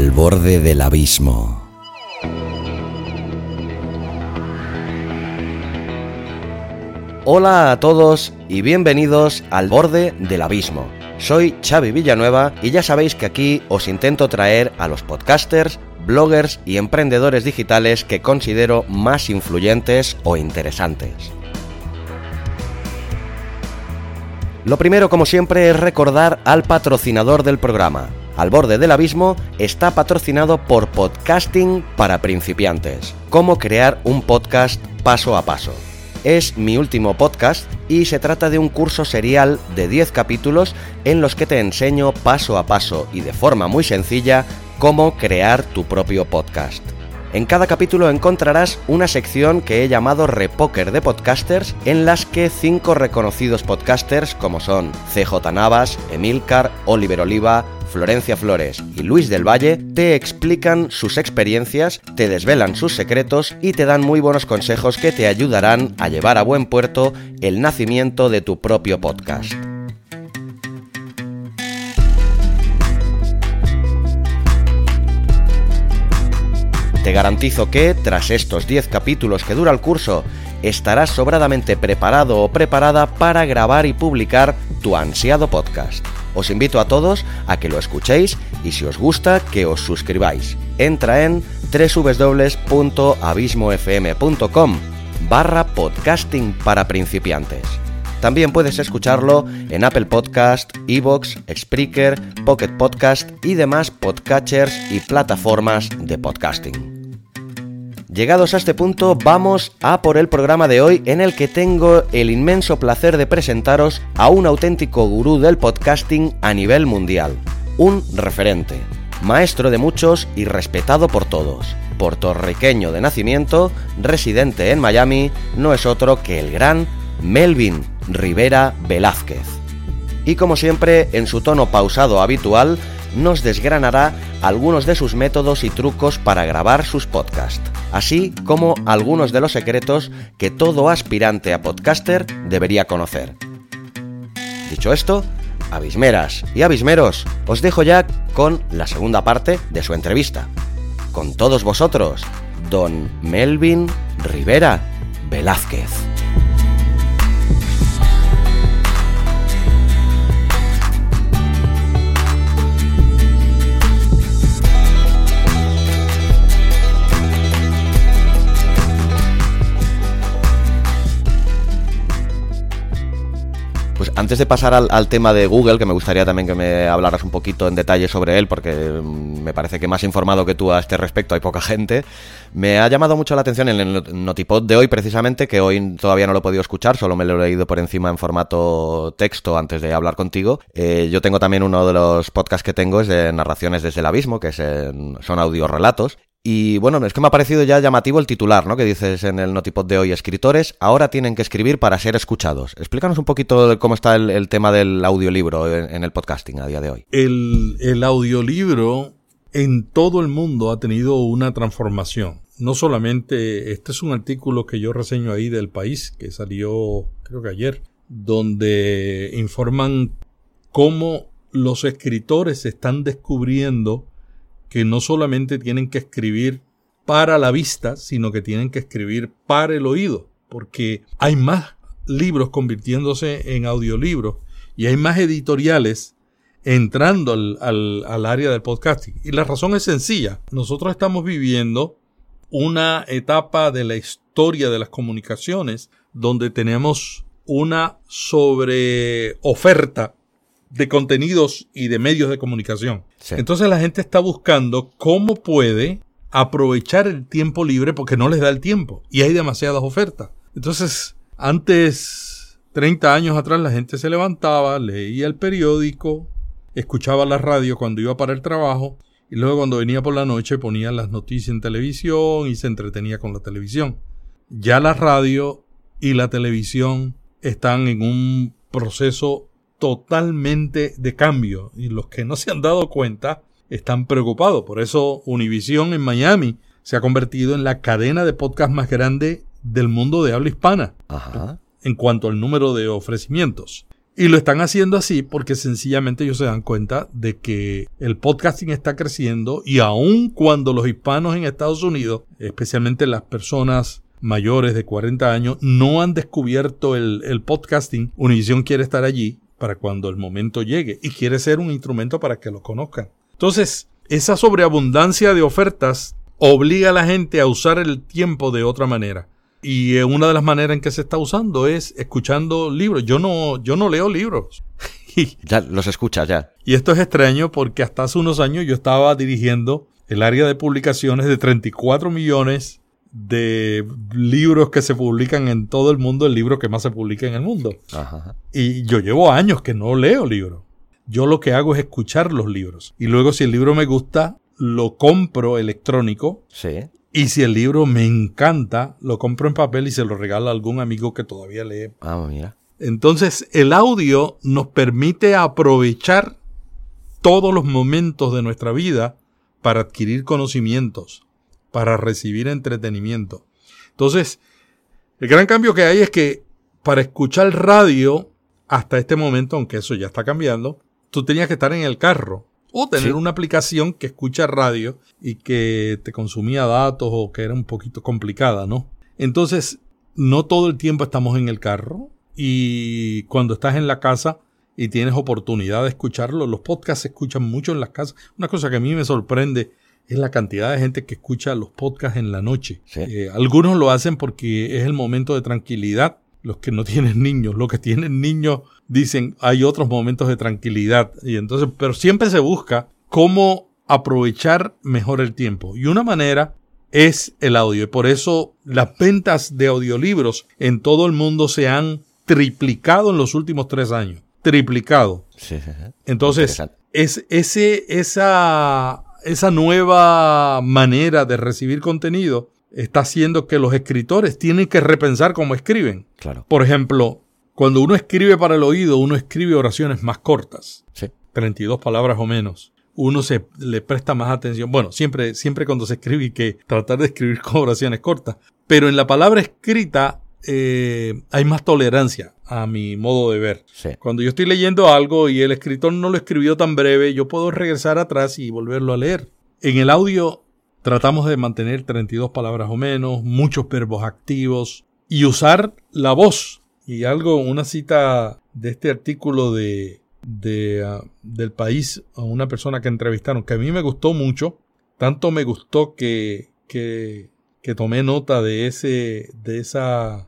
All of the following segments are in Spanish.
Al borde del abismo. Hola a todos y bienvenidos al borde del abismo. Soy Xavi Villanueva y ya sabéis que aquí os intento traer a los podcasters, bloggers y emprendedores digitales que considero más influyentes o interesantes. Lo primero, como siempre, es recordar al patrocinador del programa. Al borde del abismo está patrocinado por Podcasting para principiantes. Cómo crear un podcast paso a paso. Es mi último podcast y se trata de un curso serial de 10 capítulos en los que te enseño paso a paso y de forma muy sencilla cómo crear tu propio podcast. En cada capítulo encontrarás una sección que he llamado Repoker de Podcasters, en las que cinco reconocidos podcasters como son CJ Navas, Emilcar, Oliver Oliva, Florencia Flores y Luis del Valle te explican sus experiencias, te desvelan sus secretos y te dan muy buenos consejos que te ayudarán a llevar a buen puerto el nacimiento de tu propio podcast. Te garantizo que, tras estos 10 capítulos que dura el curso, estarás sobradamente preparado o preparada para grabar y publicar tu ansiado podcast. Os invito a todos a que lo escuchéis y si os gusta que os suscribáis. Entra en www.abismofm.com barra podcasting para principiantes. También puedes escucharlo en Apple Podcast, Evox, Spreaker, Pocket Podcast y demás podcatchers y plataformas de podcasting. Llegados a este punto, vamos a por el programa de hoy en el que tengo el inmenso placer de presentaros a un auténtico gurú del podcasting a nivel mundial, un referente, maestro de muchos y respetado por todos. Puertorriqueño de nacimiento, residente en Miami, no es otro que el gran Melvin Rivera Velázquez. Y como siempre, en su tono pausado habitual, nos desgranará algunos de sus métodos y trucos para grabar sus podcasts, así como algunos de los secretos que todo aspirante a podcaster debería conocer. Dicho esto, abismeras y abismeros, os dejo ya con la segunda parte de su entrevista. Con todos vosotros, don Melvin Rivera Velázquez. Antes de pasar al, tema de Google, que me gustaría también que me hablaras un poquito en detalle sobre él, porque mm, me parece que más informado que tú a este respecto hay poca gente, me ha llamado mucho la atención en el Notipod de hoy, precisamente, que hoy todavía no lo he podido escuchar, solo me lo he leído por encima en formato texto antes de hablar contigo. Eh, yo tengo también uno de los podcasts que tengo, es de narraciones desde el abismo, que es en, son audiorelatos, y bueno, es que me ha parecido ya llamativo el titular, ¿no? Que dices en el Notipod de hoy, escritores ahora tienen que escribir para ser escuchados. Explícanos un poquito de cómo está el, tema del audiolibro en, en, el podcasting a día de hoy. El, el audiolibro en todo el mundo ha tenido una transformación. No solamente, este es un artículo que yo reseño ahí del país, que salió creo que ayer, donde informan cómo los escritores están descubriendo que no solamente tienen que escribir para la vista, sino que tienen que escribir para el oído, porque hay más libros convirtiéndose en audiolibros y hay más editoriales entrando al, al, al, área del podcasting. Y la razón es sencilla. Nosotros estamos viviendo una etapa de la historia de las comunicaciones donde tenemos una sobre oferta de contenidos y de medios de comunicación. Sí. Entonces la gente está buscando cómo puede aprovechar el tiempo libre porque no les da el tiempo y hay demasiadas ofertas. Entonces, antes, 30 años atrás, la gente se levantaba, leía el periódico, escuchaba la radio cuando iba para el trabajo y luego cuando venía por la noche ponía las noticias en televisión y se entretenía con la televisión. Ya la radio y la televisión están en un proceso totalmente de cambio y los que no se han dado cuenta están preocupados. Por eso Univision en Miami se ha convertido en la cadena de podcast más grande del mundo de habla hispana en cuanto al número de ofrecimientos. Y lo están haciendo así porque sencillamente ellos se dan cuenta de que el podcasting está creciendo y aun cuando los hispanos en Estados Unidos, especialmente las personas mayores de 40 años, no han descubierto el, el podcasting, Univision quiere estar allí para cuando el momento llegue y quiere ser un instrumento para que lo conozcan. Entonces, esa sobreabundancia de ofertas obliga a la gente a usar el tiempo de otra manera. Y una de las maneras en que se está usando es escuchando libros. Yo no, yo no leo libros. ya los escuchas ya. Y esto es extraño porque hasta hace unos años yo estaba dirigiendo el área de publicaciones de 34 millones de libros que se publican en todo el mundo, el libro que más se publica en el mundo. Y yo llevo años que no leo libros. Yo lo que hago es escuchar los libros. Y luego si el libro me gusta, lo compro electrónico. Sí. Y si el libro me encanta, lo compro en papel y se lo regalo a algún amigo que todavía lee. Ah, mira. Entonces, el audio nos permite aprovechar todos los momentos de nuestra vida para adquirir conocimientos, para recibir entretenimiento. Entonces, el gran cambio que hay es que para escuchar radio, hasta este momento, aunque eso ya está cambiando, tú tenías que estar en el carro o tener una aplicación que escucha radio y que te consumía datos o que era un poquito complicada, ¿no? Entonces, no todo el tiempo estamos en el carro y cuando estás en la casa y tienes oportunidad de escucharlo, los podcasts se escuchan mucho en las casas. Una cosa que a mí me sorprende es la cantidad de gente que escucha los podcasts en la noche. Eh, algunos lo hacen porque es el momento de tranquilidad. Los que no tienen niños, los que tienen niños dicen hay otros momentos de tranquilidad. Y entonces, pero siempre se busca cómo aprovechar mejor el tiempo. Y una manera es el audio. Y por eso las ventas de audiolibros en todo el mundo se han triplicado en los últimos tres años. Triplicado. Entonces, es ese, esa esa nueva manera de recibir contenido está haciendo que los escritores tienen que repensar cómo escriben. Claro. Por ejemplo, cuando uno escribe para el oído, uno escribe oraciones más cortas. Sí. 32 palabras o menos. Uno se le presta más atención. Bueno, siempre, siempre cuando se escribe hay que tratar de escribir con oraciones cortas. Pero en la palabra escrita eh, hay más tolerancia a mi modo de ver. Cuando yo estoy leyendo algo y el escritor no lo escribió tan breve, yo puedo regresar atrás y volverlo a leer. En el audio tratamos de mantener 32 palabras o menos, muchos verbos activos y usar la voz. Y algo, una cita de este artículo de, de uh, del país a una persona que entrevistaron, que a mí me gustó mucho, tanto me gustó que, que, que tomé nota de, ese, de esa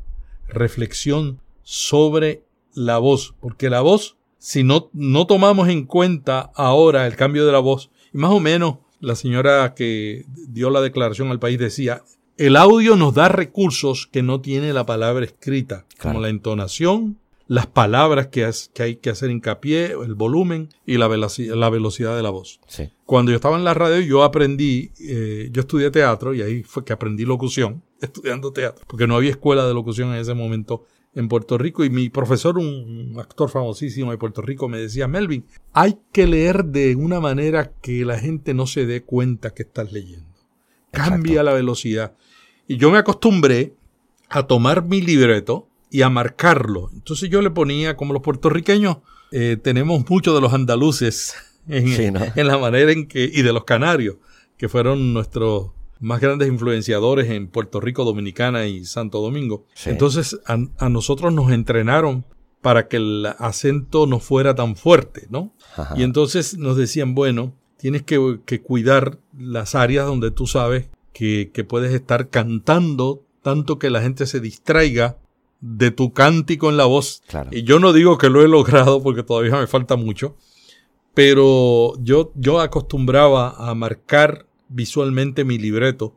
reflexión sobre la voz, porque la voz, si no, no tomamos en cuenta ahora el cambio de la voz, y más o menos la señora que dio la declaración al país decía, el audio nos da recursos que no tiene la palabra escrita, como la entonación, las palabras que, que, hay que hacer hincapié, el volumen y la, velocidad, la velocidad de la voz. Cuando yo estaba en la radio, yo aprendí, eh, yo estudié teatro y ahí fue que aprendí locución, estudiando teatro, porque no había escuela de locución en ese momento en Puerto Rico y mi profesor, un actor famosísimo de Puerto Rico, me decía, Melvin, hay que leer de una manera que la gente no se dé cuenta que estás leyendo. Cambia la velocidad. Y yo me acostumbré a tomar mi libreto y a marcarlo. Entonces yo le ponía, como los puertorriqueños, eh, tenemos mucho de los andaluces en, en la manera en que, y de los canarios, que fueron nuestros más grandes influenciadores en Puerto Rico, Dominicana y Santo Domingo. Entonces a, nosotros nos entrenaron para que el acento no fuera tan fuerte, ¿no? Y entonces nos decían, bueno, tienes que, cuidar las áreas donde tú sabes que, puedes estar cantando tanto que la gente se distraiga de tu cántico en la voz. Y yo no digo que lo he logrado porque todavía me falta mucho, pero yo, yo acostumbraba a marcar visualmente mi libreto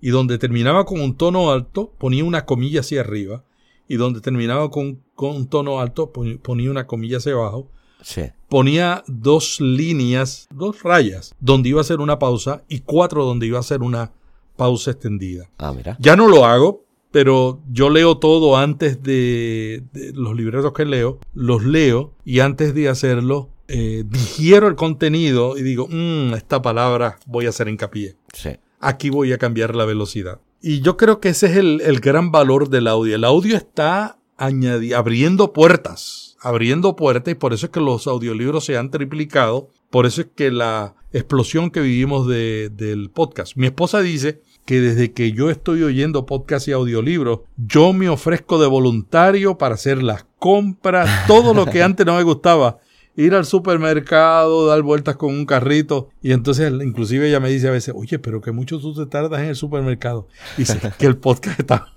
y donde terminaba con un tono alto ponía una comilla hacia arriba y donde terminaba con, con un tono alto ponía una comilla hacia abajo Sí. ponía dos líneas, dos rayas, donde iba a ser una pausa y cuatro donde iba a ser una pausa extendida. Ah, mira. Ya no lo hago, pero yo leo todo antes de, de los libretos que leo, los leo y antes de hacerlo eh, digiero el contenido y digo, "Mm, esta palabra voy a hacer hincapié. Sí. Aquí voy a cambiar la velocidad. Y yo creo que ese es el, el gran valor del audio. El audio está añadi- abriendo puertas, abriendo puertas y por eso es que los audiolibros se han triplicado. Por eso es que la explosión que vivimos de- del podcast. Mi esposa dice que desde que yo estoy oyendo podcast y audiolibros, yo me ofrezco de voluntario para hacer las compras, todo lo que antes no me gustaba. Ir al supermercado, dar vueltas con un carrito. Y entonces, inclusive ella me dice a veces, oye, pero que mucho tú te tardas en el supermercado. Y dice que el podcast está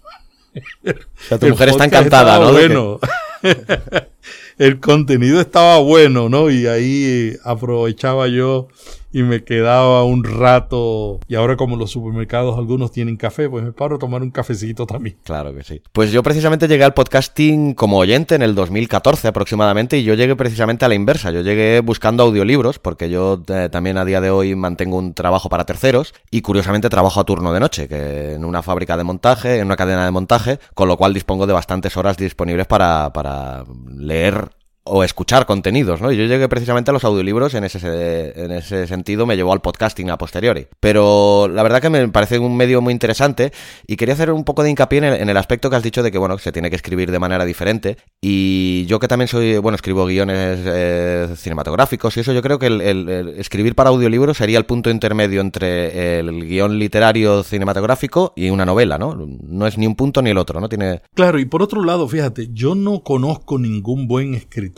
O sea, tu el mujer está encantada, ¿no? Bueno. el contenido estaba bueno, ¿no? Y ahí aprovechaba yo y me quedaba un rato. Y ahora como los supermercados algunos tienen café, pues me paro a tomar un cafecito también. Claro que sí. Pues yo precisamente llegué al podcasting como oyente en el 2014 aproximadamente y yo llegué precisamente a la inversa. Yo llegué buscando audiolibros porque yo eh, también a día de hoy mantengo un trabajo para terceros y curiosamente trabajo a turno de noche, que en una fábrica de montaje, en una cadena de montaje, con lo cual dispongo de bastantes horas disponibles para, para leer o escuchar contenidos, ¿no? Yo llegué precisamente a los audiolibros en ese, en ese sentido, me llevó al podcasting a posteriori. Pero la verdad que me parece un medio muy interesante y quería hacer un poco de hincapié en el, aspecto que has dicho de que, bueno, se tiene que escribir de manera diferente. Y yo que también soy, bueno, escribo guiones eh, cinematográficos y eso, yo creo que el, escribir para audiolibro sería el punto intermedio entre el guion literario cinematográfico y una novela, ¿no? No es ni un punto ni el otro, ¿no? Tiene... Claro, y por otro lado, fíjate, yo no conozco ningún buen escritor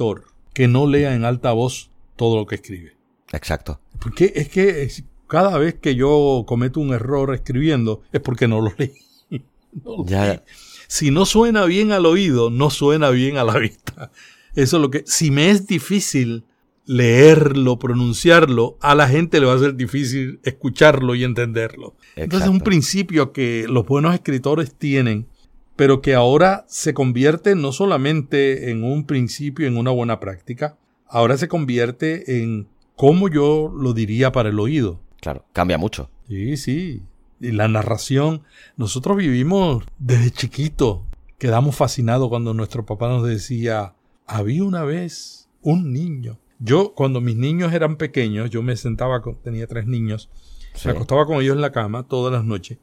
que no lea en alta voz todo lo que escribe. Exacto. Porque es que es- cada vez que yo cometo un error escribiendo es porque no lo leí. No lo Ya, leí. Si no suena bien al oído, no suena bien a la vista. Eso es lo que. Si me es difícil leerlo, pronunciarlo, a la gente le va a ser difícil escucharlo y entenderlo. Entonces es un principio que los buenos escritores tienen, pero que ahora se convierte no solamente en un principio, en una buena práctica, ahora se convierte en cómo yo lo diría para el oído. claro, cambia mucho. Sí, sí. Y la narración. Nosotros vivimos desde chiquito. Quedamos fascinados cuando nuestro papá nos decía, había una vez un niño. Yo, cuando mis niños eran pequeños, yo me sentaba, con, tenía tres niños, Sí. me acostaba con ellos en la cama todas las noches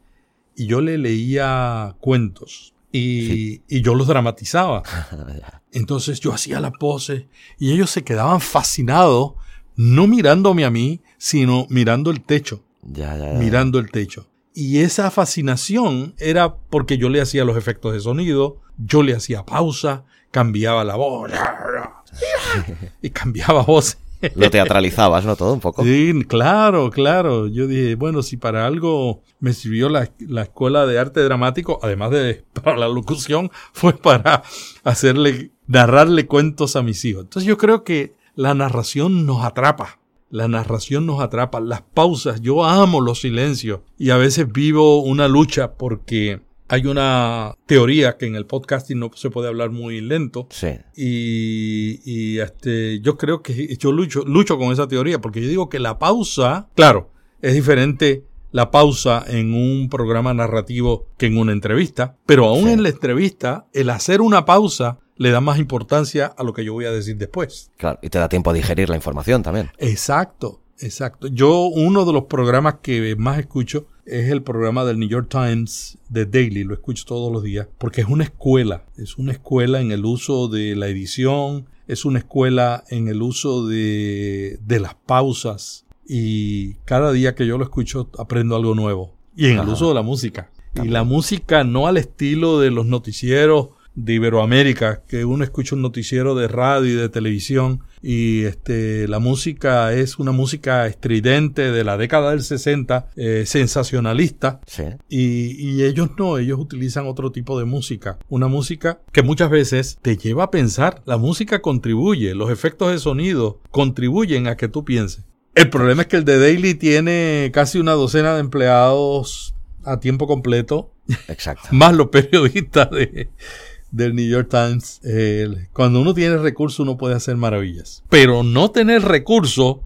y yo le leía cuentos y, y yo los dramatizaba. Entonces yo hacía la pose y ellos se quedaban fascinados, no mirándome a mí, sino mirando el techo Ya, ya, ya. mirando el techo. Y esa fascinación era porque yo le hacía los efectos de sonido, yo le hacía pausa, cambiaba la voz y cambiaba voz. Lo teatralizabas, ¿no? Todo un poco. Sí, claro, claro. Yo dije, bueno, si para algo me sirvió la, la escuela de arte dramático, además de para la locución, fue para hacerle, narrarle cuentos a mis hijos. Entonces yo creo que la narración nos atrapa. La narración nos atrapa, las pausas, yo amo los silencios y a veces vivo una lucha porque hay una teoría que en el podcasting no se puede hablar muy lento Sí. y, y, este, yo creo que yo lucho, lucho con esa teoría porque yo digo que la pausa, claro, es diferente la pausa en un programa narrativo que en una entrevista, pero aún Sí. en la entrevista, el hacer una pausa le da más importancia a lo que yo voy a decir después. Claro, y te da tiempo a digerir la información también. Exacto, exacto. Yo uno de los programas que más escucho es el programa del New York Times de Daily, lo escucho todos los días, porque es una escuela, es una escuela en el uso de la edición, es una escuela en el uso de, de las pausas y cada día que yo lo escucho aprendo algo nuevo. Y en el uso de la música. Y la música no al estilo de los noticieros de Iberoamérica, que uno escucha un noticiero de radio y de televisión y este la música es una música estridente de la década del 60, eh, sensacionalista, Sí. y, y ellos no, ellos utilizan otro tipo de música. Una música que muchas veces te lleva a pensar. La música contribuye, los efectos de sonido contribuyen a que tú pienses. El problema es que el de Daily tiene casi una docena de empleados a tiempo completo, Exacto. más los periodistas de, del New York Times. eh, cuando uno tiene recursos uno puede hacer maravillas. Pero no tener recursos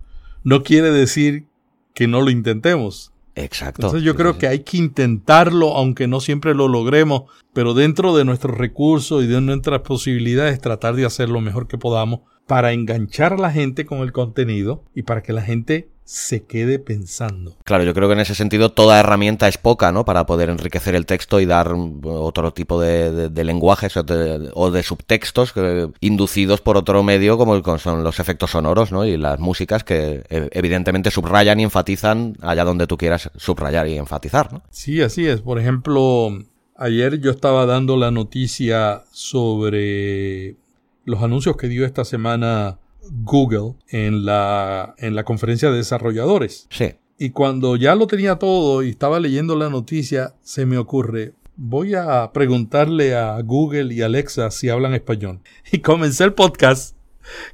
no quiere decir que no lo intentemos. Exacto. Entonces yo creo que hay que intentarlo, aunque no siempre lo logremos, pero dentro de nuestros recursos y de nuestras posibilidades tratar de hacer lo mejor que podamos para enganchar a la gente con el contenido y para que la gente se quede pensando. Claro, yo creo que en ese sentido toda herramienta es poca, ¿no? Para poder enriquecer el texto y dar mm, otro tipo de, de- de lenguajes o de, o de subtextos que- inducidos por otro medio como el- son los efectos sonoros, ¿no? Y las músicas que eh, evidentemente subrayan y enfatizan allá donde tú quieras subrayar y enfatizar, ¿no? Sí, así es. Por ejemplo, ayer yo estaba dando la noticia sobre los anuncios que dio esta semana Google en la, en la conferencia de desarrolladores. Sí. Y cuando ya lo tenía todo y estaba leyendo la noticia, se me ocurre, voy a preguntarle a Google y Alexa si hablan español. Y comencé el podcast,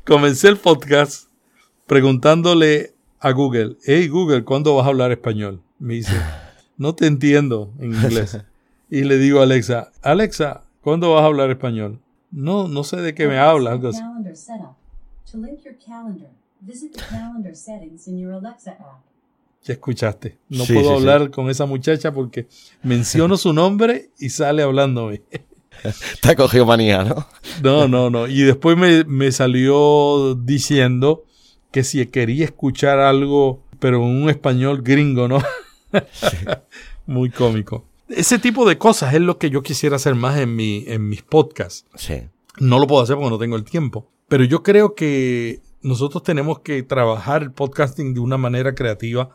comencé el podcast preguntándole a Google, hey Google, ¿cuándo vas a hablar español? Me dice, no te entiendo en inglés. Y le digo a Alexa, Alexa, ¿cuándo vas a hablar español? No, no sé de qué me hablas. To link your calendar, visit the calendar settings in your Alexa app. Ya escuchaste. No Sí, puedo sí, sí. hablar con esa muchacha porque menciono su nombre y sale hablándome. Te ha cogido manía, ¿no? No, no, no. Y después me, me salió diciendo que si quería escuchar algo, pero en un español gringo, ¿no? Muy cómico. Ese tipo de cosas es lo que yo quisiera hacer más en, mi, en mis podcasts. Sí. No lo puedo hacer porque no tengo el tiempo. Pero yo creo que nosotros tenemos que trabajar el podcasting de una manera creativa.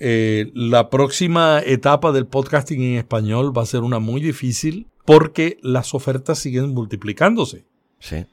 Eh, la próxima etapa del podcasting en español va a ser una muy difícil porque las ofertas siguen multiplicándose Sí.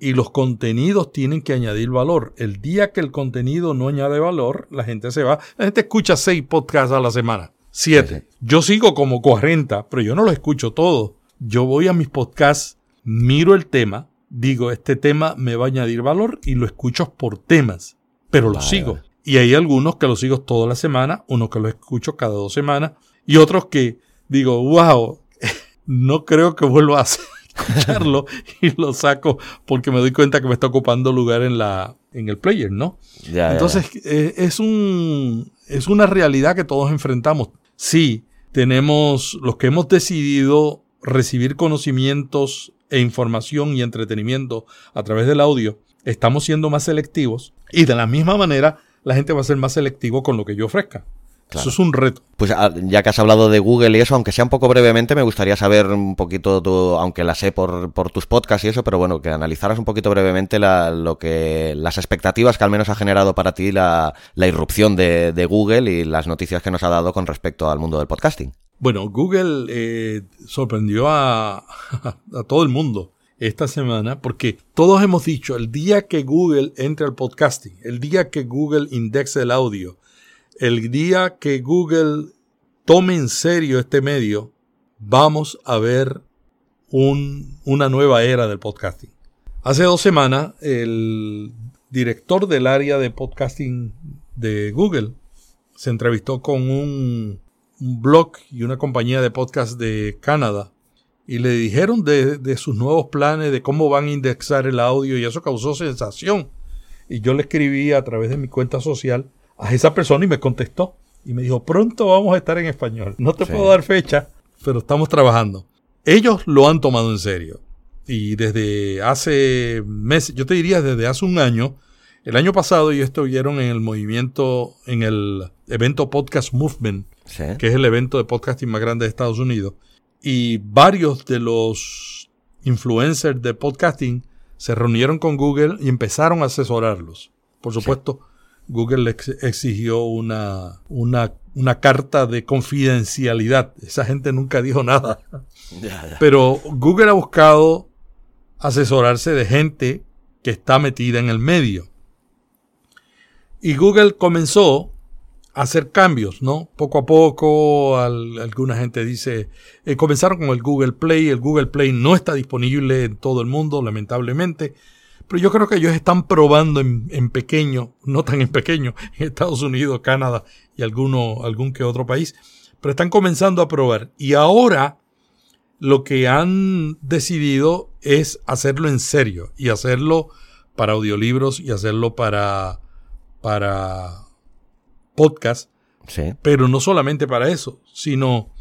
y los contenidos tienen que añadir valor. El día que el contenido no añade valor, la gente se va. La gente escucha seis podcasts a la semana, siete. Sí, Yo sigo como 40, pero yo no los escucho todos. Yo voy a mis podcasts, miro el tema, digo, este tema me va a añadir valor y lo escucho por temas, pero lo Vale, sigo. vale. Y hay algunos que los sigo toda la semana, unos que los escucho cada dos semanas y otros que digo, wow, no creo que vuelva a escucharlo y lo saco porque me doy cuenta que me está ocupando lugar en la en el player, ¿no? Ya, ya, Entonces eh, es un es una realidad que todos enfrentamos. Sí, tenemos los que hemos decidido recibir conocimientos e información y entretenimiento a través del audio, estamos siendo más selectivos y de la misma manera la gente va a ser más selectivo con lo que yo ofrezca. Claro. Eso es un reto. Pues ah, ya que has hablado de Google y eso, aunque sea un poco brevemente, me gustaría saber un poquito, tu, aunque la sé por, por tus podcasts y eso, pero bueno, que analizaras un poquito brevemente la, lo que las expectativas que al menos ha generado para ti la, la irrupción de, de Google y las noticias que nos ha dado con respecto al mundo del podcasting. Bueno, Google eh, sorprendió a, a todo el mundo esta semana porque todos hemos dicho el día que Google entre al podcasting, el día que Google indexe el audio, el día que Google tome en serio este medio, vamos a ver un- una nueva era del podcasting. Hace dos semanas, el director del área de podcasting de Google se entrevistó con un, blog y una compañía de podcast de Canadá y le dijeron de, de sus nuevos planes, de cómo van a indexar el audio y eso causó sensación. Y yo le escribí a través de mi cuenta social a esa persona y me contestó. Y me dijo, pronto vamos a estar en español. No te Sí. puedo dar fecha, pero estamos trabajando. Ellos lo han tomado en serio. Y desde hace meses, yo te diría desde hace un año, el año pasado ellos estuvieron en el movimiento, en el evento Podcast Movement, Sí. que es el evento de podcasting más grande de Estados Unidos. Y varios de los influencers de podcasting se reunieron con Google y empezaron a asesorarlos. Por supuesto, Google ex- exigió una, una, una carta de confidencialidad. Esa gente nunca dijo nada. Ya, ya. Pero Google ha buscado asesorarse de gente que está metida en el medio. Y Google comenzó a hacer cambios, ¿no? Poco a poco, al- alguna gente dice, eh, comenzaron con el Google Play, el Google Play no está disponible en todo el mundo, lamentablemente, pero yo creo que ellos están probando en, en pequeño, no tan en pequeño, en Estados Unidos, Canadá y alguno, algún que otro país, pero están comenzando a probar. Y ahora lo que han decidido es hacerlo en serio y hacerlo para audiolibros y hacerlo para, para podcast. Sí. Pero no solamente para eso, sino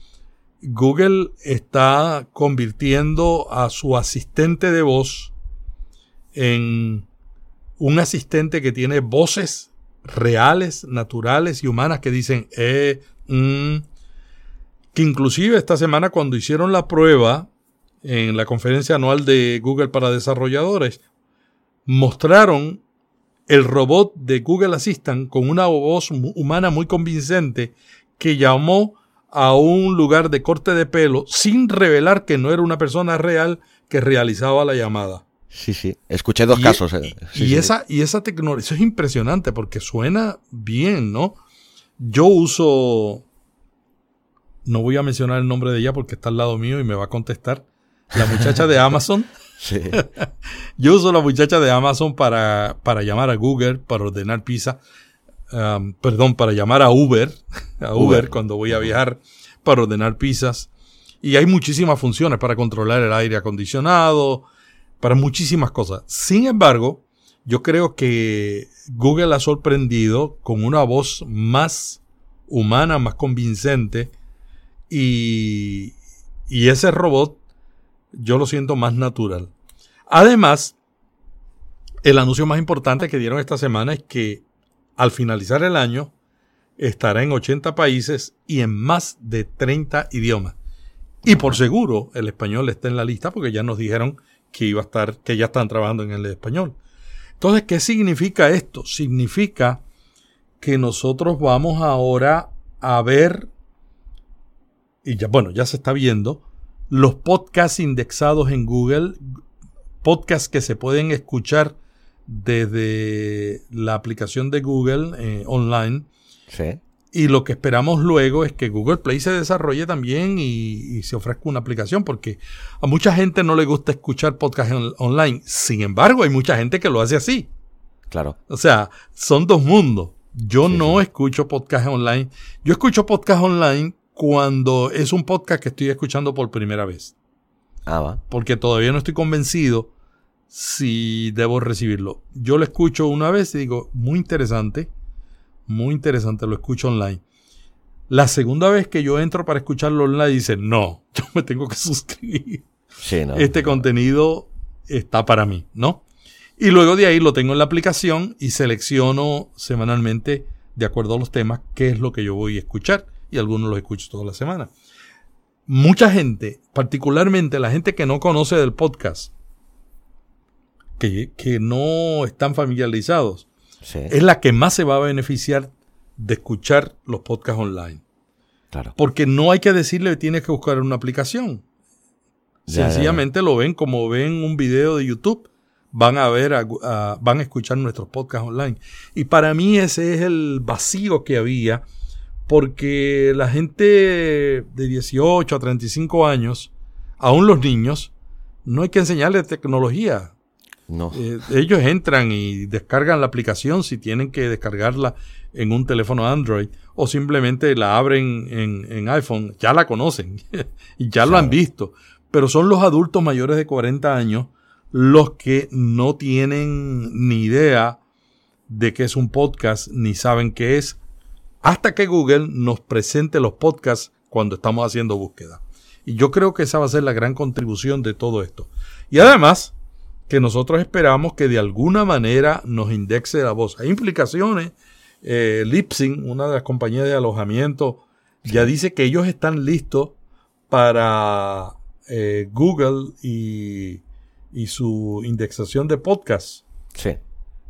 Google está convirtiendo a su asistente de voz en un asistente que tiene voces reales, naturales y humanas que dicen, eh, mm", que inclusive esta semana cuando hicieron la prueba en la conferencia anual de Google para desarrolladores, mostraron el robot de Google Assistant con una voz humana muy convincente que llamó a un lugar de corte de pelo sin revelar que no era una persona real que realizaba la llamada. Sí, sí. Escuché dos Y- casos. eh. Y, Sí, y sí, esa, y esa tecnología, eso es impresionante porque suena bien, ¿no? Yo uso, no voy a mencionar el nombre de ella porque está al lado mío y me va a contestar, la muchacha de Amazon. Sí. Yo uso la muchacha de Amazon para, para llamar a Google, para ordenar pizza. um, perdón, para llamar a Uber, a Uber, Uber. cuando voy a viajar para ordenar pizzas. Y hay muchísimas funciones para controlar el aire acondicionado, para muchísimas cosas. Sin embargo, yo creo que Google ha sorprendido con una voz más humana, más convincente. Y, y ese robot yo lo siento más natural. Además, el anuncio más importante que dieron esta semana es que al finalizar el año estará en 80 países y en más de 30 idiomas. Y por seguro el español está en la lista porque ya nos dijeron que iba a estar, que ya están trabajando en el español. Entonces, ¿qué significa esto? Significa que nosotros vamos ahora a ver, y ya, bueno, ya se está viendo, los podcasts indexados en Google, podcasts que se pueden escuchar desde la aplicación de Google eh, online. Sí. Y lo que esperamos luego es que Google Play se desarrolle también y, y se ofrezca una aplicación, porque a mucha gente no le gusta escuchar podcasts on- online. Sin embargo, hay mucha gente que lo hace así. Claro. O sea, son dos mundos. Yo Sí, no sí. escucho podcast online. Yo escucho podcast online cuando es un podcast que estoy escuchando por primera vez. Ah, va. Porque todavía no estoy convencido si debo recibirlo. Yo lo escucho una vez y digo, muy interesante. Muy interesante, lo escucho online. La segunda vez que yo entro para escucharlo online dice, no, yo me tengo que suscribir Sí, no. este contenido está para mí, ¿no? Y luego de ahí lo tengo en la aplicación y selecciono semanalmente, de acuerdo a los temas, qué es lo que yo voy a escuchar. Y algunos los escucho toda la semana. Mucha gente, particularmente la gente que no conoce del podcast, que, que no están familiarizados, Sí, es la que más se va a beneficiar de escuchar los podcasts online. claro. Porque no hay que decirle que tienes que buscar una aplicación. Ya, ya, ya. Sencillamente lo ven como ven un video de YouTube. Van a ver, a- a- van a escuchar nuestros podcasts online. Y para mí ese es el vacío que había, porque la gente de 18 a 35 años, aún los niños, no hay que enseñarles tecnología. No. Eh, ellos entran y descargan la aplicación si tienen que descargarla en un teléfono Android o simplemente la abren en, en iPhone. Ya la conocen y ya lo han visto. Pero son los adultos mayores de 40 años los que no tienen ni idea de qué es un podcast ni saben qué es hasta que Google nos presente los podcasts cuando estamos haciendo búsqueda. Y yo creo que esa va a ser la gran contribución de todo esto. Y además, que nosotros esperamos que de alguna manera nos indexe la voz. Hay implicaciones. Eh, Lipsyn, una de las compañías de alojamiento, ya dice que ellos están listos para eh, Google y, y su indexación de podcasts. Sí.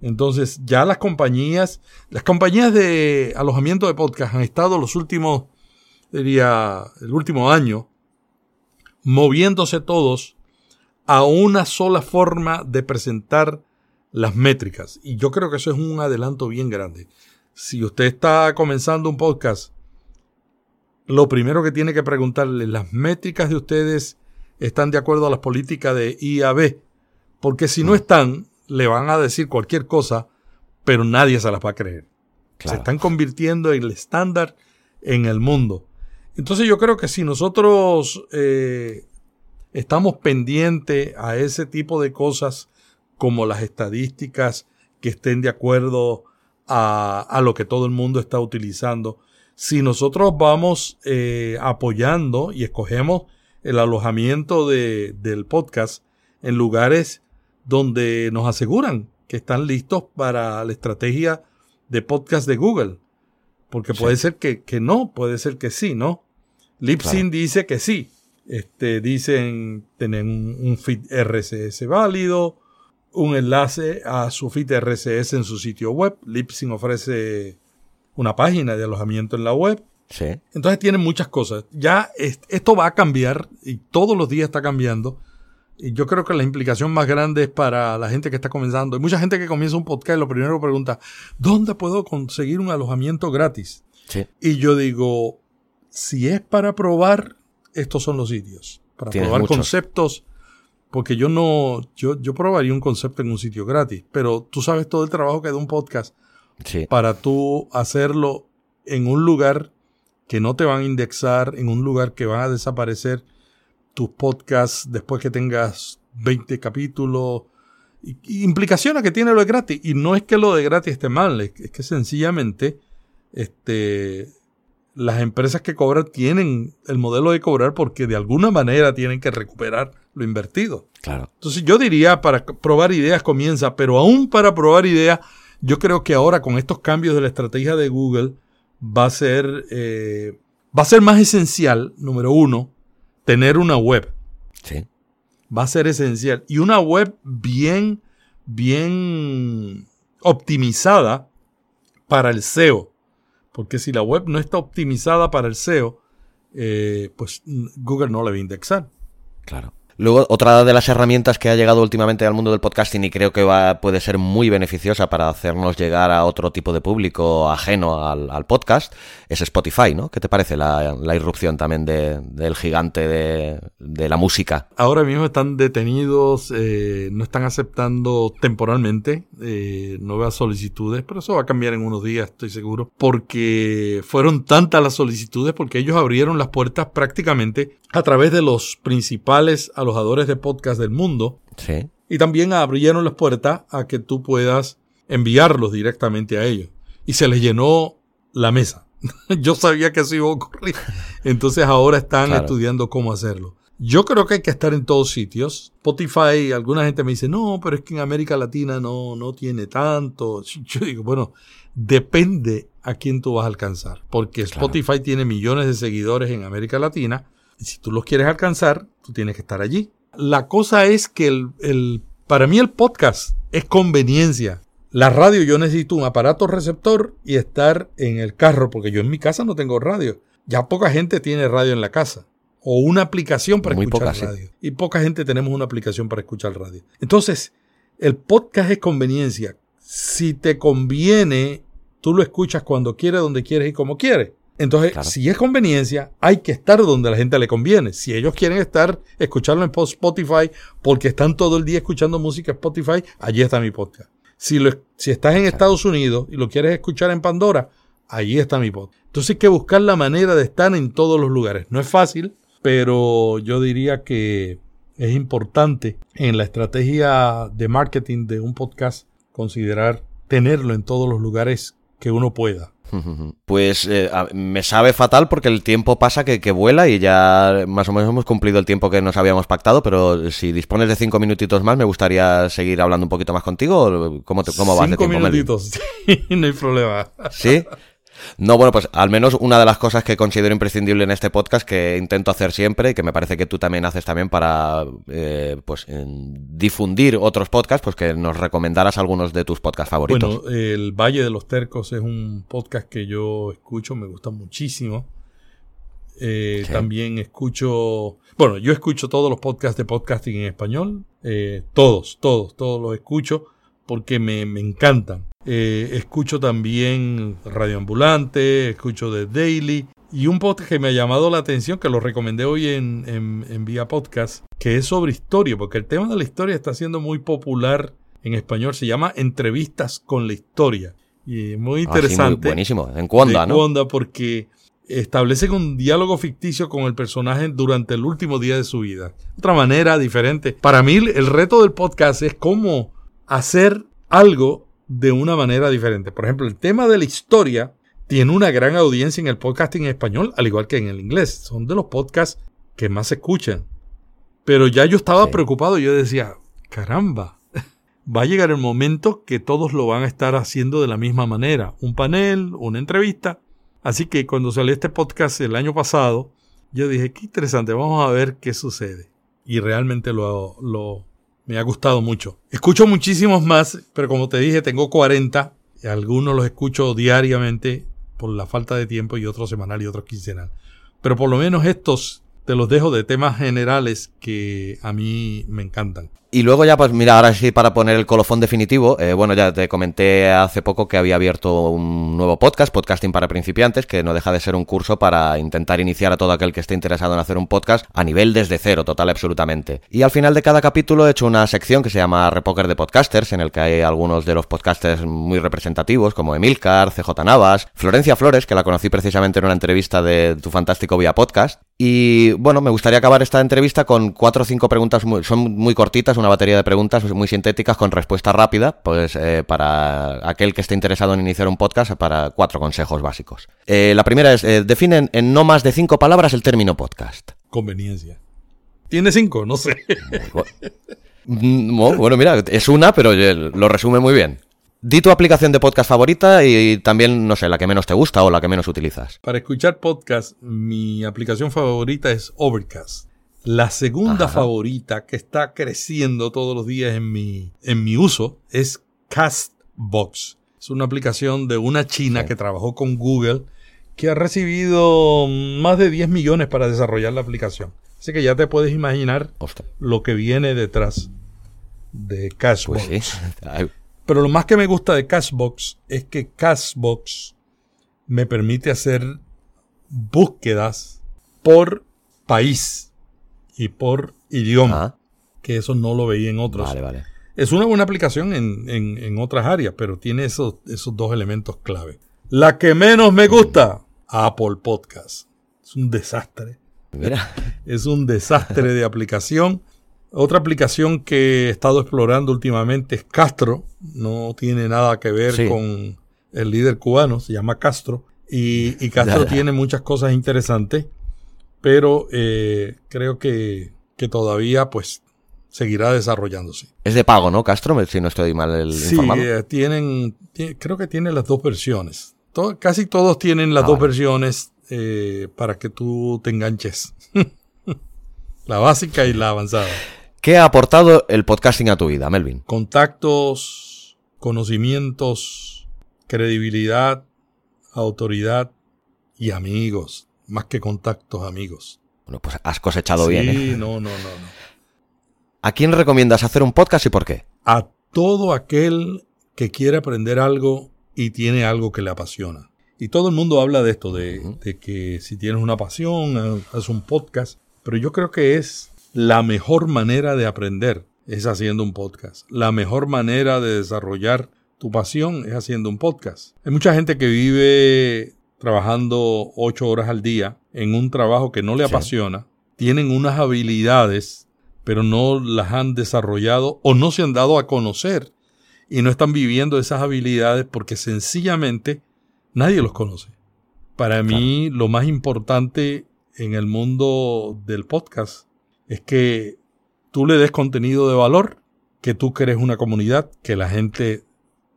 Entonces, ya las compañías, las compañías de alojamiento de podcast han estado los últimos, diría, el último año, moviéndose todos a una sola forma de presentar las métricas. Y yo creo que eso es un adelanto bien grande. Si usted está comenzando un podcast, lo primero que tiene que preguntarle, ¿las métricas de ustedes están de acuerdo a las políticas de IAB? Porque si no están, le van a decir cualquier cosa, pero nadie se las va a creer. Se están convirtiendo en el estándar en el mundo. Entonces yo creo que si nosotros eh, estamos pendientes a ese tipo de cosas como las estadísticas que estén de acuerdo a, a lo que todo el mundo está utilizando. Si nosotros vamos eh, apoyando y escogemos el alojamiento de, del podcast en lugares donde nos aseguran que están listos para la estrategia de podcast de Google. Porque puede ser que, que, no, puede ser que sí, ¿no? Libsyn dice que sí. Este, dicen tener un, un feed RSS válido, un enlace a su feed RSS en su sitio web. Libsyn ofrece una página de alojamiento en la web. Sí. Entonces tienen muchas cosas. Ya esto va a cambiar y todos los días está cambiando. Y yo creo que la implicación más grande es para la gente que está comenzando. Hay mucha gente que comienza un podcast y lo primero pregunta, ¿dónde puedo conseguir un alojamiento gratis? Sí. Y yo digo, si es para probar, estos son los sitios. Para Tienes probar muchos. conceptos. Porque yo no, yo, yo probaría un concepto en un sitio gratis. Pero tú sabes todo el trabajo que da un podcast Sí. para tú hacerlo en un lugar que no te van a indexar, en un lugar que van a desaparecer tus podcasts después que tengas 20 capítulos. Y, y implicaciones que tiene lo de gratis. Y no es que lo de gratis esté mal, es, es que sencillamente este, las empresas que cobran tienen el modelo de cobrar porque de alguna manera tienen que recuperar lo invertido. Claro. Entonces yo diría para probar ideas comienza, pero aún para probar ideas, yo creo que ahora con estos cambios de la estrategia de Google va a ser, eh, va a ser más esencial, número uno, tener una web. Sí. Va a ser esencial. Y una web bien, bien optimizada para el SEO. Porque si la web no está optimizada para el SEO, eh, pues Google no le va a indexar. Claro. Luego, otra de las herramientas que ha llegado últimamente al mundo del podcasting y creo que va, puede ser muy beneficiosa para hacernos llegar a otro tipo de público ajeno al, podcast es Spotify, ¿no? ¿Qué te parece la, irrupción también de, del gigante de, de, la música? Ahora mismo están detenidos, eh, no están aceptando temporalmente eh, nuevas solicitudes, pero eso va a cambiar en unos días, estoy seguro, porque fueron tantas las solicitudes porque ellos abrieron las puertas prácticamente a través de los principales alojadores de podcast del mundo. Sí. Y también abrieron las puertas a que tú puedas enviarlos directamente a ellos. Y se les llenó la mesa. Yo sabía que eso iba a ocurrir. Entonces ahora están Claro. estudiando cómo hacerlo. Yo creo que hay que estar en todos sitios. Spotify, alguna gente me dice, no, pero es que en América Latina no, no tiene tanto. Yo digo, bueno, depende a quién tú vas a alcanzar. Porque Claro. Spotify tiene millones de seguidores en América Latina. Y si tú los quieres alcanzar, tú tienes que estar allí. La cosa es que el, el- para mí el podcast es conveniencia. La radio yo necesito un aparato receptor y estar en el carro, porque yo en mi casa no tengo radio. Ya poca gente tiene radio en la casa. O una aplicación para Muy escuchar poca, sí. radio. Y poca gente tenemos una aplicación para escuchar radio. Entonces, el podcast es conveniencia. Si te conviene, tú lo escuchas cuando quieres, donde quieres y como quieres. Entonces, Claro. si es conveniencia, hay que estar donde a la gente le conviene. Si ellos quieren estar, escucharlo en Spotify, porque están todo el día escuchando música Spotify, allí está mi podcast. Si, lo, si estás en Estados Unidos y lo quieres escuchar en Pandora, allí está mi podcast. Entonces hay que buscar la manera de estar en todos los lugares. No es fácil, pero yo diría que es importante en la estrategia de marketing de un podcast considerar tenerlo en todos los lugares que uno pueda. Pues eh, me sabe fatal porque el tiempo pasa que, que vuela y ya más o menos hemos cumplido el tiempo que nos habíamos pactado, pero si dispones de cinco minutitos más, me gustaría seguir hablando un poquito más contigo. ¿Cómo, te- cómo vas de Cinco tiempo, Melvin? minutitos. No hay problema. ¿Sí? No, bueno, pues al menos una de las cosas que considero imprescindible en este podcast, que intento hacer siempre y que me parece que tú también haces también para eh, pues difundir otros podcasts, pues que nos recomendaras algunos de tus podcasts favoritos. Bueno, El Valle de los Tercos es un podcast que yo escucho, me gusta muchísimo. Eh, Sí. También escucho, bueno, yo escucho todos los podcasts de podcasting en español, eh, todos, todos, todos los escucho porque me, me encantan. Eh, escucho también Radio Ambulante, escucho The Daily y un podcast que me ha llamado la atención, que lo recomendé hoy en, en, en Vía Podcast, que es sobre historia, porque el tema de la historia está siendo muy popular en español, se llama Entrevistas con la Historia. Y es muy Ah, sí, muy interesante buenísimo. En Cuonda, ¿no? Cuonda porque establecen un diálogo ficticio con el personaje durante el último día de su vida. Otra manera diferente. Para mí el reto del podcast es cómo hacer algo de una manera diferente. Por ejemplo, el tema de la historia tiene una gran audiencia en el podcasting en español, al igual que en el inglés. Son de los podcasts que más se escuchan. Pero ya yo estaba Sí. preocupado. Yo decía, caramba, va a llegar el momento que todos lo van a estar haciendo de la misma manera. Un panel, una entrevista. Así que cuando salió este podcast el año pasado, yo dije, qué interesante, vamos a ver qué sucede. Y realmente lo, lo me ha gustado mucho. Escucho muchísimos más, pero como te dije, tengo 40. y Algunos los escucho diariamente por la falta de tiempo y otros semanal y otros quincenal. Pero por lo menos estos te los dejo de temas generales que a mí me encantan. Y luego ya, pues mira, ahora sí para poner el colofón definitivo, eh, bueno, ya te comenté hace poco que había abierto un nuevo podcast, Podcasting para principiantes, que no deja de ser un curso para intentar iniciar a todo aquel que esté interesado en hacer un podcast a nivel desde cero, total absolutamente. Y al final de cada capítulo he hecho una sección que se llama Repoker de Podcasters, en el que hay algunos de los podcasters muy representativos, como Emilcar, CJ Navas, Florencia Flores, que la conocí precisamente en una entrevista de tu fantástico Vía Podcast. Y bueno, me gustaría acabar esta entrevista con cuatro o cinco preguntas, muy- son muy cortitas, una batería de preguntas muy sintéticas con respuesta rápida, pues eh, para aquel que esté interesado en iniciar un podcast, para cuatro consejos básicos. Eh, la primera es, eh, definen en no más de cinco palabras el término podcast. Conveniencia. Tiene cinco, no sé. Mm, Bueno, bueno, mira, es una, pero eh, lo resume muy bien. Di tu aplicación de podcast favorita y también, no sé, la que menos te gusta o la que menos utilizas. Para escuchar podcast, mi aplicación favorita es Overcast. La segunda Ajá. favorita que está creciendo todos los días en mi, en mi uso es Castbox. Es una aplicación de una china Sí. que trabajó con Google que ha recibido más de 10 millones para desarrollar la aplicación. Así que ya te puedes imaginar lo que viene detrás de Cashbox. pues sí. Pero lo más que me gusta de Cashbox es que Cashbox me permite hacer búsquedas por país y por idioma, ah, que eso no lo veía en otros. vale, vale. Es una buena aplicación en, en- en otras áreas, pero tiene esos, esos dos elementos clave. La que menos me gusta, Apple Podcast. Es un desastre. Mira, Es un desastre de aplicación. Otra aplicación que he estado explorando últimamente es Castro. No tiene nada que ver Sí. con el líder cubano, se llama Castro. Y, y Castro Ya, ya. tiene muchas cosas interesantes, pero eh, creo que, que todavía pues seguirá desarrollándose. es de pago, ¿no, Castro? Si no estoy mal el Sí, informado. eh, tienen, ti- creo que tiene las dos versiones. To- casi todos tienen las Ah, dos vale. versiones eh, para que tú te enganches. la básica y la avanzada. ¿Qué ha aportado el podcasting a tu vida, Melvin? Contactos, conocimientos, credibilidad, autoridad y amigos. Más que contactos, amigos. Bueno, pues has cosechado sí, bien. ¿eh? no, no, no, no. ¿A quién recomiendas hacer un podcast y por qué? a todo aquel que quiere aprender algo y tiene algo que le apasiona. Y todo el mundo habla de esto, de, de que si tienes una pasión, ha- haz un podcast. Pero yo creo que es la mejor manera de aprender, es haciendo un podcast. La mejor manera de desarrollar tu pasión es haciendo un podcast. Hay mucha gente que vive trabajando ocho horas al día en un trabajo que no le Sí. apasiona, tienen unas habilidades pero no las han desarrollado o no se han dado a conocer y no están viviendo esas habilidades porque sencillamente nadie los conoce. Para mí lo más importante en el mundo del podcast es que tú le des contenido de valor, que tú crees una comunidad, que la gente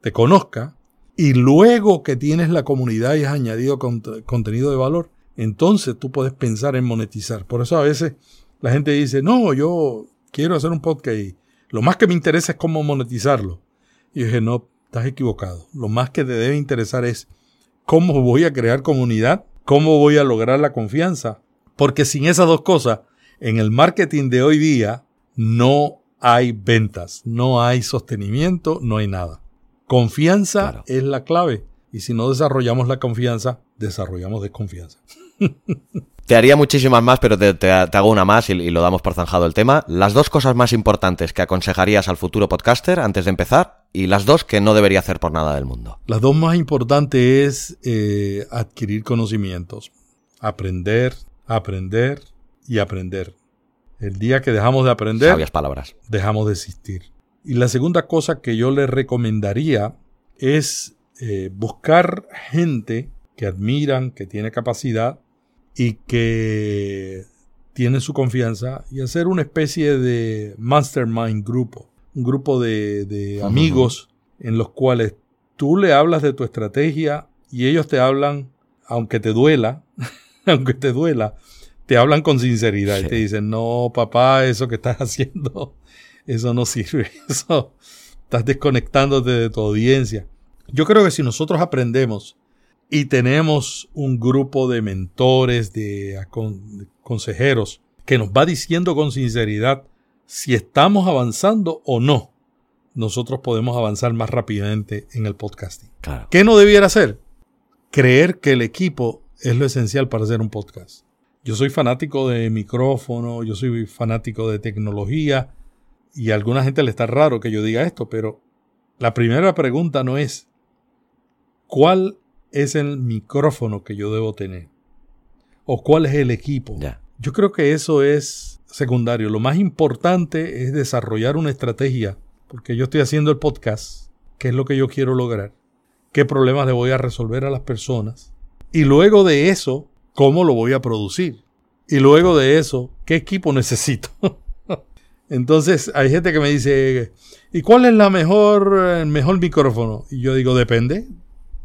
te conozca y luego que tienes la comunidad y has añadido cont- contenido de valor, entonces tú puedes pensar en monetizar. Por eso a veces la gente dice, no, yo quiero hacer un podcast y lo más que me interesa es cómo monetizarlo. Y yo dije, no, estás equivocado. Lo más que te debe interesar es cómo voy a crear comunidad, cómo voy a lograr la confianza. Porque sin esas dos cosas, en el marketing de hoy día no hay ventas, no hay sostenimiento, no hay nada. Confianza Claro. es la clave. Y si no desarrollamos la confianza, desarrollamos desconfianza. Te haría muchísimas más, pero te, te- te hago una más y, y lo damos por zanjado el tema. Las dos cosas más importantes que aconsejarías al futuro podcaster antes de empezar y las dos que no debería hacer por nada del mundo. Las dos más importantes es eh, adquirir conocimientos. Aprender, aprender y aprender. El día que dejamos de aprender, Sabias palabras. dejamos de existir. Y la segunda cosa que yo le recomendaría es eh, buscar gente que admiran, que tiene capacidad y que tiene su confianza y hacer una especie de mastermind grupo, un grupo de, amigos en los cuales tú le hablas de tu estrategia y ellos te hablan, aunque te duela, aunque te duela, te hablan con sinceridad y te dicen, no, papá, eso que estás haciendo, eso no sirve, eso estás desconectándote de tu audiencia. Yo creo que si nosotros aprendemos y tenemos un grupo de mentores, de consejeros, que nos va diciendo con sinceridad si estamos avanzando o no, nosotros podemos avanzar más rápidamente en el podcasting. Claro. ¿Qué no debiera hacer? Creer que el equipo es lo esencial para hacer un podcast. Yo soy fanático de micrófono, yo soy fanático de tecnología y a alguna gente le está raro que yo diga esto, pero la primera pregunta no es ¿cuál es el micrófono que yo debo tener? ¿O cuál es el equipo? Yo creo que eso es secundario. Lo más importante es desarrollar una estrategia, porque yo estoy haciendo el podcast, qué es lo que yo quiero lograr, qué problemas le voy a resolver a las personas, y luego de eso, cómo lo voy a producir, y luego de eso, qué equipo necesito. Entonces hay gente que me dice, ¿y cuál es la mejor, el mejor micrófono? Y yo digo, depende.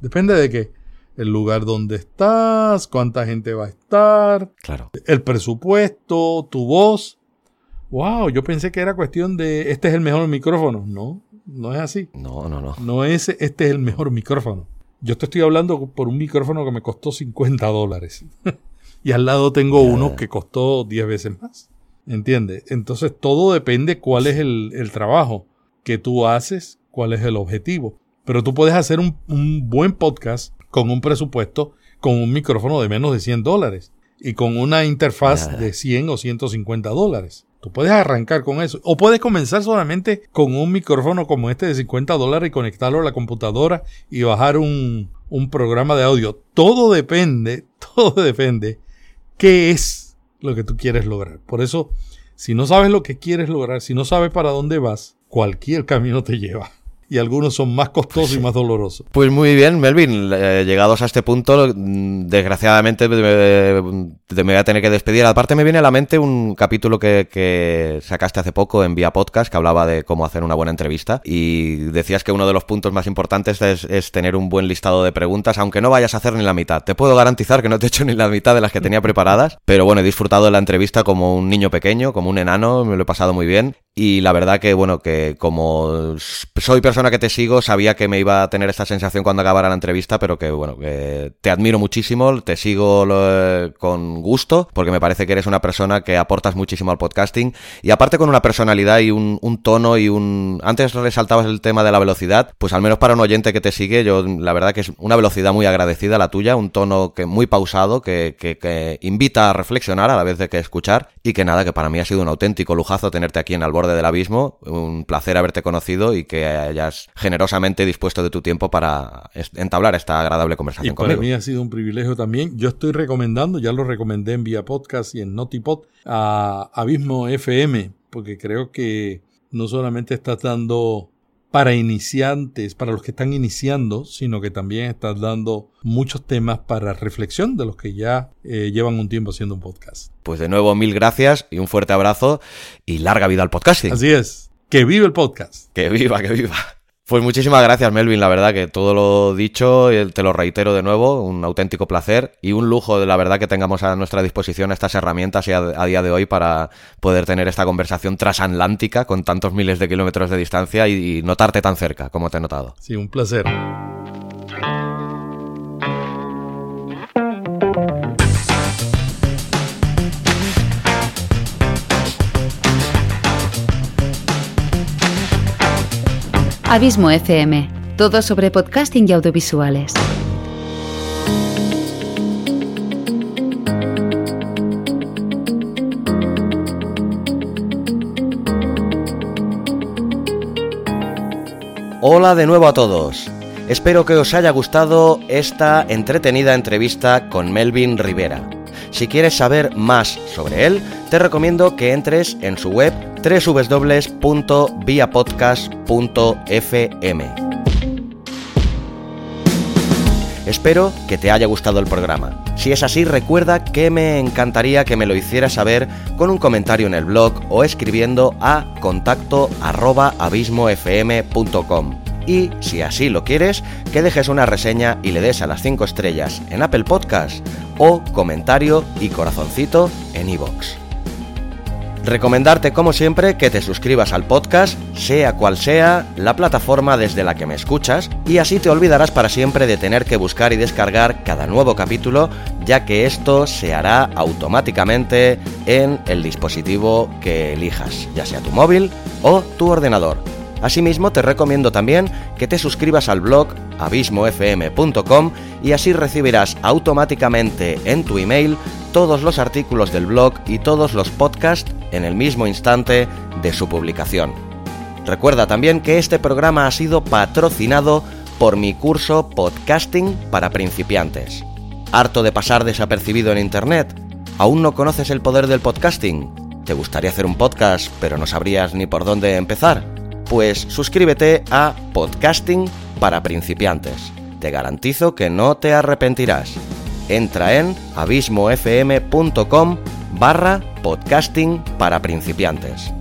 Depende de qué. El lugar donde estás, cuánta gente va a estar, Claro. el presupuesto, tu voz. Wow, yo pensé que era cuestión de este es el mejor micrófono. No, no es así. No, no, no. No es este es el mejor micrófono. Yo te estoy hablando por un micrófono que me costó 50 dólares. y al lado tengo uno que costó 10 veces más. ¿Entiendes? Entonces todo depende cuál es el, el trabajo que tú haces, cuál es el objetivo. Pero tú puedes hacer un, un buen podcast con un presupuesto, con un micrófono de menos de 100 dólares y con una interfaz de 100 o 150 dólares. Tú puedes arrancar con eso. O puedes comenzar solamente con un micrófono como este de 50 dólares y conectarlo a la computadora y bajar un, un programa de audio. Todo depende, todo depende qué es lo que tú quieres lograr. Por eso, si no sabes lo que quieres lograr, si no sabes para dónde vas, cualquier camino te lleva. Y algunos son más costosos y más dolorosos. Pues muy bien, Melvin. eh, llegados a este punto, desgraciadamente eh, te me voy a tener que despedir. Aparte me viene a la mente un capítulo que, que sacaste hace poco en Vía Podcast que hablaba de cómo hacer una buena entrevista y decías que uno de los puntos más importantes es, es tener un buen listado de preguntas, aunque no vayas a hacer ni la mitad. Te puedo garantizar que no te he hecho ni la mitad de las que tenía preparadas, pero bueno, he disfrutado de la entrevista como un niño pequeño, como un enano, me lo he pasado muy bien y la verdad que bueno, que como soy persona que te sigo, sabía que me iba a tener esta sensación cuando acabara la entrevista, pero que bueno, que te admiro muchísimo, te sigo con gusto, porque me parece que eres una persona que aportas muchísimo al podcasting y aparte con una personalidad y un, tono y un... Antes resaltabas el tema de la velocidad, pues al menos para un oyente que te sigue, yo la verdad que es una velocidad muy agradecida la tuya, un tono que muy pausado, que, que, invita a reflexionar a la vez de que escuchar y que nada, que para mí ha sido un auténtico lujazo tenerte aquí en Al Borde del Abismo, un placer haberte conocido y que hayas generosamente dispuesto de tu tiempo para entablar esta agradable Y conversación para conmigo. mí ha sido un privilegio también. Yo estoy recomendando, ya lo recomendé en Vía Podcast y en Notipod, a Abismo FM, porque creo que no solamente estás dando para iniciantes, para los que están iniciando, sino que también estás dando muchos temas para reflexión de los que ya eh, llevan un tiempo haciendo un podcast. Pues de nuevo mil gracias y un fuerte abrazo y larga vida al podcasting. Así es, que vive el podcast. Que viva, que viva. Pues muchísimas gracias, Melvin. La verdad que todo lo dicho, te lo reitero de nuevo, un auténtico placer y un lujo de la verdad que tengamos a nuestra disposición estas herramientas a día de hoy para poder tener esta conversación transatlántica con tantos miles de kilómetros de distancia y, y notarte tan cerca como te he notado. Sí, un placer. Abismo FM. Todo sobre podcasting y audiovisuales. Hola de nuevo a todos. Espero que os haya gustado esta entretenida entrevista con Melvin Rivera. Si quieres saber más sobre él, te recomiendo que entres en su web www.viapodcast.fm. Espero que te haya gustado el programa. Si es así, recuerda que me encantaría que me lo hicieras saber con un comentario en el blog o escribiendo a contacto arroba abismofm.com. Y si así lo quieres, que dejes una reseña y le des a las 5 estrellas en Apple Podcast o comentario y corazoncito en iVoox. Recomendarte como siempre que te suscribas al podcast, sea cual sea la plataforma desde la que me escuchas, y así te olvidarás para siempre de tener que buscar y descargar cada nuevo capítulo, ya que esto se hará automáticamente en el dispositivo que elijas, ya sea tu móvil o tu ordenador. Asimismo, te recomiendo también que te suscribas al blog abismofm.com y así recibirás automáticamente en tu email todos los artículos del blog y todos los podcasts en el mismo instante de su publicación. Recuerda también que este programa ha sido patrocinado por mi curso Podcasting para principiantes. ¿Harto de pasar desapercibido en Internet? ¿Aún no conoces el poder del podcasting? ¿Te gustaría hacer un podcast pero no sabrías ni por dónde empezar? Pues suscríbete a Podcasting para principiantes. Te garantizo que no te arrepentirás. Entra en abismofm.com barra podcasting para principiantes.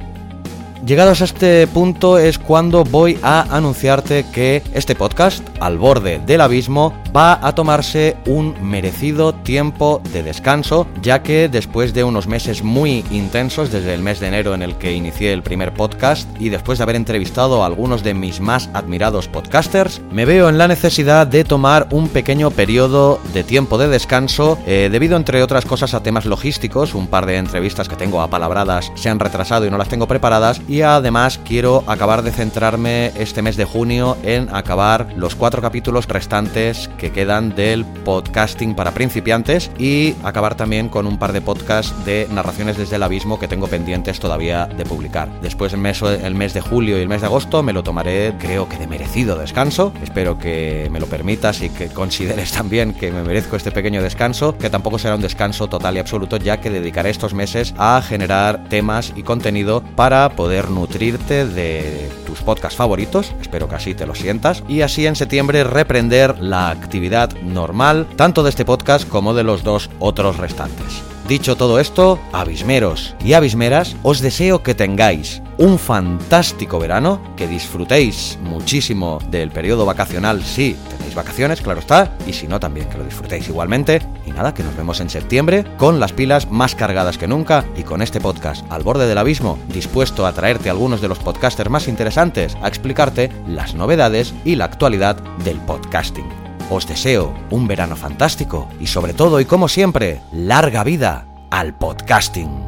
Llegados a este punto es cuando voy a anunciarte que este podcast, Al borde del abismo, va a tomarse un merecido tiempo de descanso, ya que después de unos meses muy intensos, desde el mes de enero en el que inicié el primer podcast y después de haber entrevistado a algunos de mis más admirados podcasters, me veo en la necesidad de tomar un pequeño periodo de tiempo de descanso, eh, debido entre otras cosas a temas logísticos, un par de entrevistas que tengo apalabradas se han retrasado y no las tengo preparadas, y además quiero acabar de centrarme este mes de junio en acabar los cuatro capítulos restantes que quedan del podcasting para principiantes y acabar también con un par de podcasts de narraciones desde el abismo que tengo pendientes todavía de publicar. Después el mes, el mes de julio y el mes de agosto me lo tomaré creo que de merecido descanso. Espero que me lo permitas y que consideres también que me merezco este pequeño descanso, que tampoco será un descanso total y absoluto ya que dedicaré estos meses a generar temas y contenido para nutrirte de tus podcasts favoritos, espero que así te lo sientas, y así en septiembre reprender la actividad normal, tanto de este podcast como de los dos otros restantes. Dicho todo esto, abismeros y abismeras, os deseo que tengáis un fantástico verano, que disfrutéis muchísimo del periodo vacacional si tenéis vacaciones, claro está, y si no también que lo disfrutéis igualmente. Y nada, que nos vemos en septiembre con las pilas más cargadas que nunca y con este podcast al borde del abismo, dispuesto a traerte algunos de los podcasters más interesantes, a explicarte las novedades y la actualidad del podcasting. Os deseo un verano fantástico y sobre todo y como siempre, larga vida al podcasting.